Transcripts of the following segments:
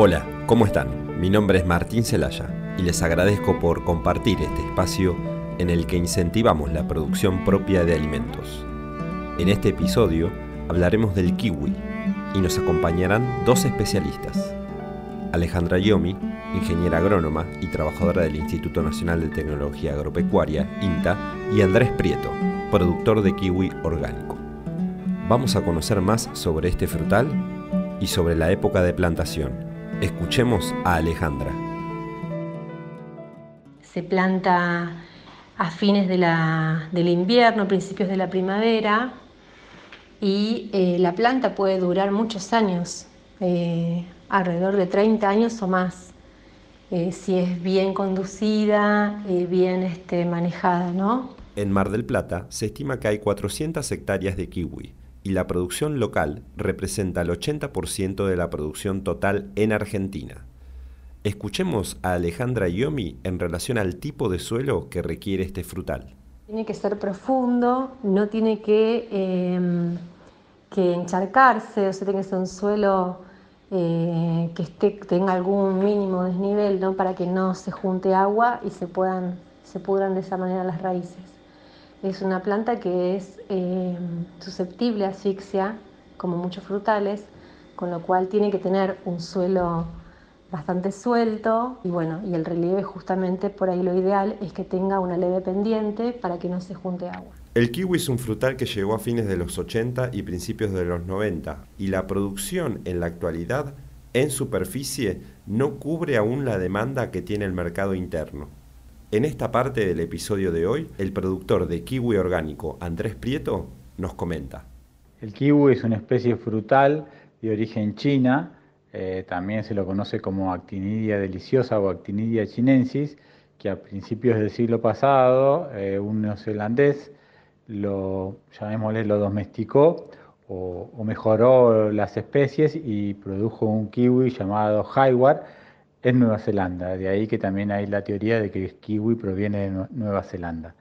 Hola, ¿cómo están? Mi nombre es Martín Celaya y les agradezco por compartir este espacio en el que incentivamos la producción propia de alimentos. En este episodio hablaremos del kiwi y nos acompañarán dos especialistas. Alejandra Yomi, ingeniera agrónoma y trabajadora del Instituto Nacional de Tecnología Agropecuaria, INTA, y Andrés Prieto, productor de kiwi orgánico. Vamos a conocer más sobre este frutal y sobre la época de plantación Escuchemos a Alejandra. Se planta a fines del invierno, principios de la primavera, y eh, la planta puede durar muchos años, eh, alrededor de 30 años o más, eh, si es bien conducida, bien este, manejada. ¿no? En Mar del Plata se estima que hay 400 hectáreas de kiwi y la producción local representa el 80% de la producción total en Argentina. Escuchemos a Alejandra Yomi en relación al tipo de suelo que requiere este frutal. Tiene que ser profundo, no tiene que, em, que encharcarse, o sea, tiene que ser un suelo eh, que esté, tenga algún mínimo desnivel ¿no? para que no se junte agua y se, puedan, se pudran de esa manera las raíces. Es una planta que es eh, susceptible a asfixia, como muchos frutales, con lo cual tiene que tener un suelo bastante suelto y bueno, y el relieve justamente por ahí lo ideal es que tenga una leve pendiente para que no se junte agua. El kiwi es un frutal que llegó a fines de los 80 y principios de los 90 y la producción en la actualidad en superficie no cubre aún la demanda que tiene el mercado interno. En esta parte del episodio de hoy, el productor de kiwi orgánico, Andrés Prieto, nos comenta. El kiwi es una especie frutal de origen china, eh, también se lo conoce como actinidia deliciosa o actinidia chinensis, que a principios del siglo pasado eh, un neozelandés lo, llamémosle, lo domesticó o, o, mejoró las especies y produjo un kiwi llamado Hayward, en Nueva Zelanda. De ahí que también hay la teoría de que el kiwi proviene de Nueva Zelanda.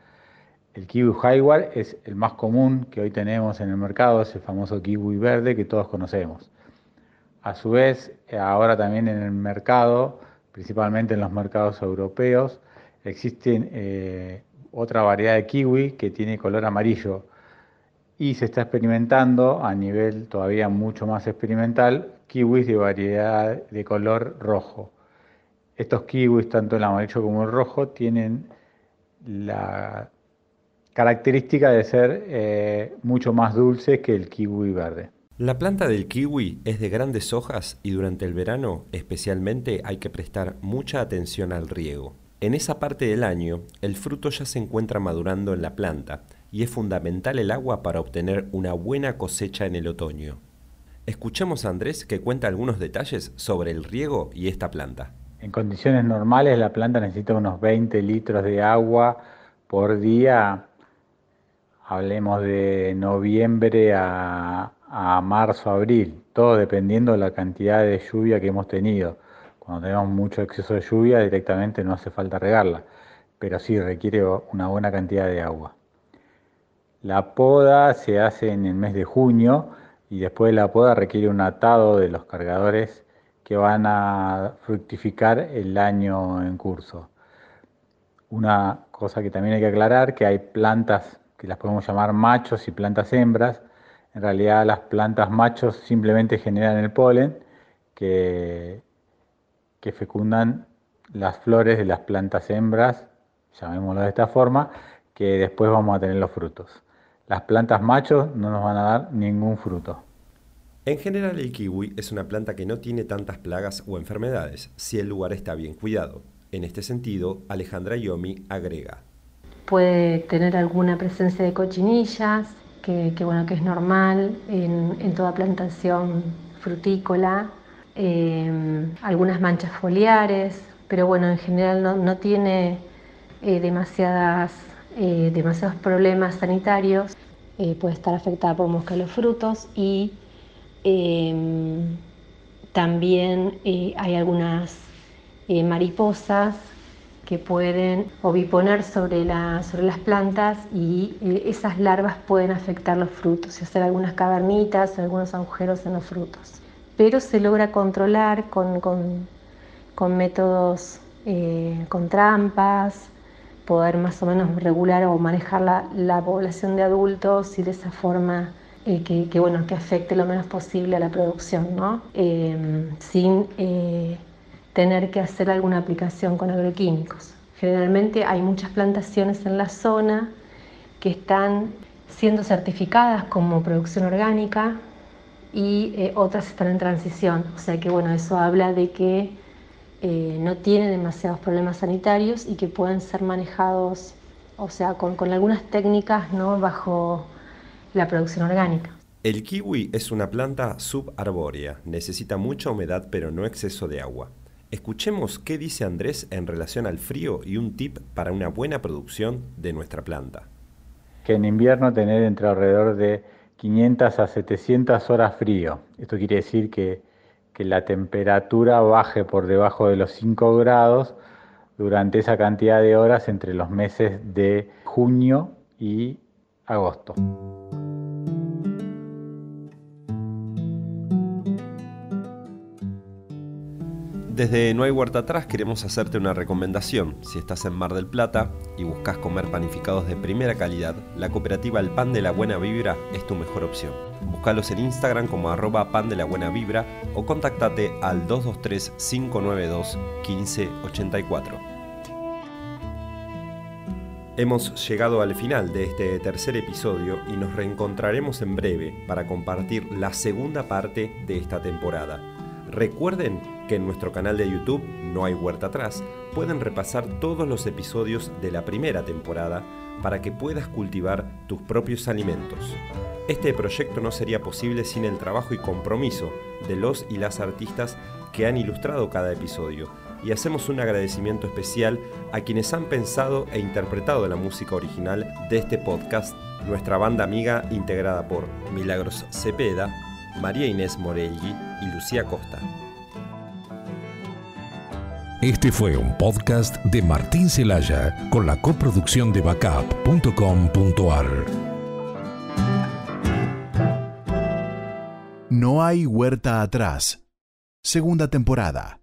El kiwi Hayward es el más común que hoy tenemos en el mercado, es el famoso kiwi verde que todos conocemos. A su vez, ahora también en el mercado, principalmente en los mercados europeos, existe eh, otra variedad de kiwi que tiene color amarillo y se está experimentando a nivel todavía mucho más experimental kiwis de variedad de color rojo. Estos kiwis, tanto el amarillo como el rojo, tienen la característica de ser eh, mucho más dulces que el kiwi verde. La planta del kiwi es de grandes hojas y durante el verano especialmente hay que prestar mucha atención al riego. En esa parte del año el fruto ya se encuentra madurando en la planta y es fundamental el agua para obtener una buena cosecha en el otoño. Escuchemos a Andrés que cuenta algunos detalles sobre el riego y esta planta. En condiciones normales la planta necesita unos 20 litros de agua por día, hablemos de noviembre a, marzo, abril, todo dependiendo de la cantidad de lluvia que hemos tenido. Cuando tenemos mucho exceso de lluvia directamente no hace falta regarla, pero sí requiere una buena cantidad de agua. La poda se hace en el mes de junio y después de la poda requiere un atado de los cargadores que van a fructificar el año en curso. Una cosa que también hay que aclarar, que hay plantas que las podemos llamar machos y plantas hembras. En realidad las plantas machos simplemente generan el polen que, que fecundan las flores de las plantas hembras, llamémoslo de esta forma, que después vamos a tener los frutos. Las plantas machos no nos van a dar ningún fruto. En general el kiwi es una planta que no tiene tantas plagas o enfermedades si el lugar está bien cuidado. En este sentido, Alejandra Yomi agrega. Puede tener alguna presencia de cochinillas, que, bueno, que es normal en, toda plantación frutícola, em, algunas manchas foliares, pero bueno, en general no, tiene eh, eh, demasiados problemas sanitarios. Eh, puede estar afectada por mosca de los frutos y Em, también eh, hay algunas eh, mariposas que pueden oviponer sobre, sobre las plantas y eh, esas larvas pueden afectar los frutos y hacer algunas cavernitas o algunos agujeros en los frutos. pero se logra controlar con, con, métodos, eh, con trampas, poder más o menos regular o manejar la, población de adultos y de esa forma eh, que, bueno, que afecte lo menos posible a la producción, ¿no? Em, sin eh, tener que hacer alguna aplicación con agroquímicos. Generalmente hay muchas plantaciones en la zona que están siendo certificadas como producción orgánica y eh, otras están en transición. O sea que bueno, eso habla de que eh, no tienen demasiados problemas sanitarios y que pueden ser manejados, o sea, con, con algunas técnicas ¿no? bajo la producción orgánica. El kiwi es una planta subarbórea, necesita mucha humedad pero no exceso de agua. Escuchemos qué dice Andrés en relación al frío y un tip para una buena producción de nuestra planta. Que en invierno tener entre alrededor de 500 a 700 horas frío. Esto quiere decir que, que la temperatura baje por debajo de los 5 grados durante esa cantidad de horas entre los meses de junio y agosto. Desde No hay huerta atrás queremos hacerte una recomendación. Si estás en Mar del Plata y buscas comer panificados de primera calidad, la cooperativa El Pan de la Buena Vibra es tu mejor opción. Búscalos en Instagram como arroba pan de la buena vibra o contactate al 223-592-1584. Hemos llegado al final de este tercer episodio y nos reencontraremos en breve para compartir la segunda parte de esta temporada. Recuerden que en nuestro canal de YouTube, No hay huerta atrás, pueden repasar todos los episodios de la primera temporada para que puedas cultivar tus propios alimentos. Este proyecto no sería posible sin el trabajo y compromiso de los y las artistas que han ilustrado cada episodio, y hacemos un agradecimiento especial a quienes han pensado e interpretado la música original de este podcast, nuestra banda amiga integrada por Milagros Cepeda, María Inés Morelli y Lucía Costa. Este fue un podcast de Martín Celaya con la coproducción de backup.com.ar. No hay huerta atrás. Segunda temporada.